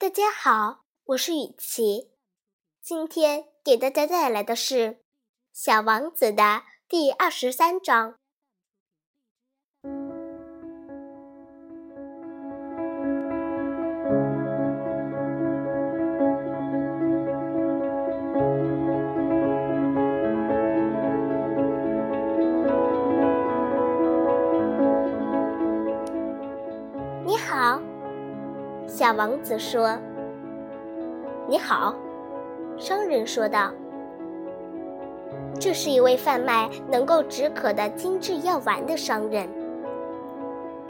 大家好，我是雨琪，今天给大家带来的是《小王子》的第二十三章。你好。小王子说：“你好。”商人说道：“这是一位贩卖能够止渴的精致药丸的商人。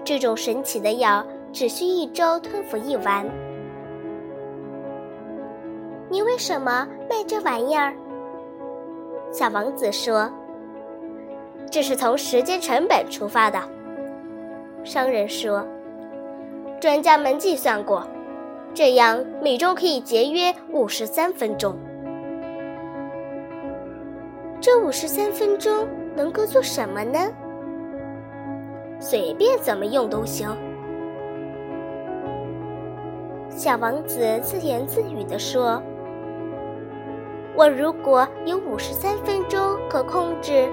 这种神奇的药只需一周吞服一丸。你为什么卖这玩意儿？”小王子说：“这是从时间成本出发的。”商人说。专家们计算过，这样每周可以节约五十三分钟。这五十三分钟能够做什么呢？随便怎么用都行。小王子自言自语地说：“我如果有五十三分钟可控制，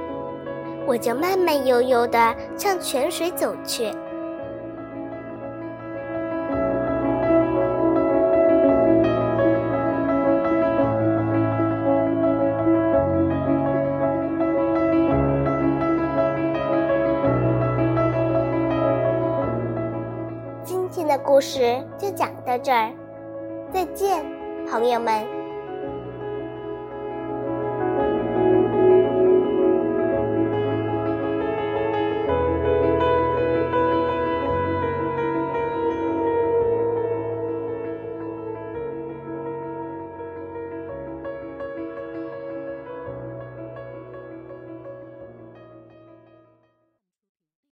我就慢慢悠悠地向泉水走去。”的故事就讲到这儿，再见，朋友们。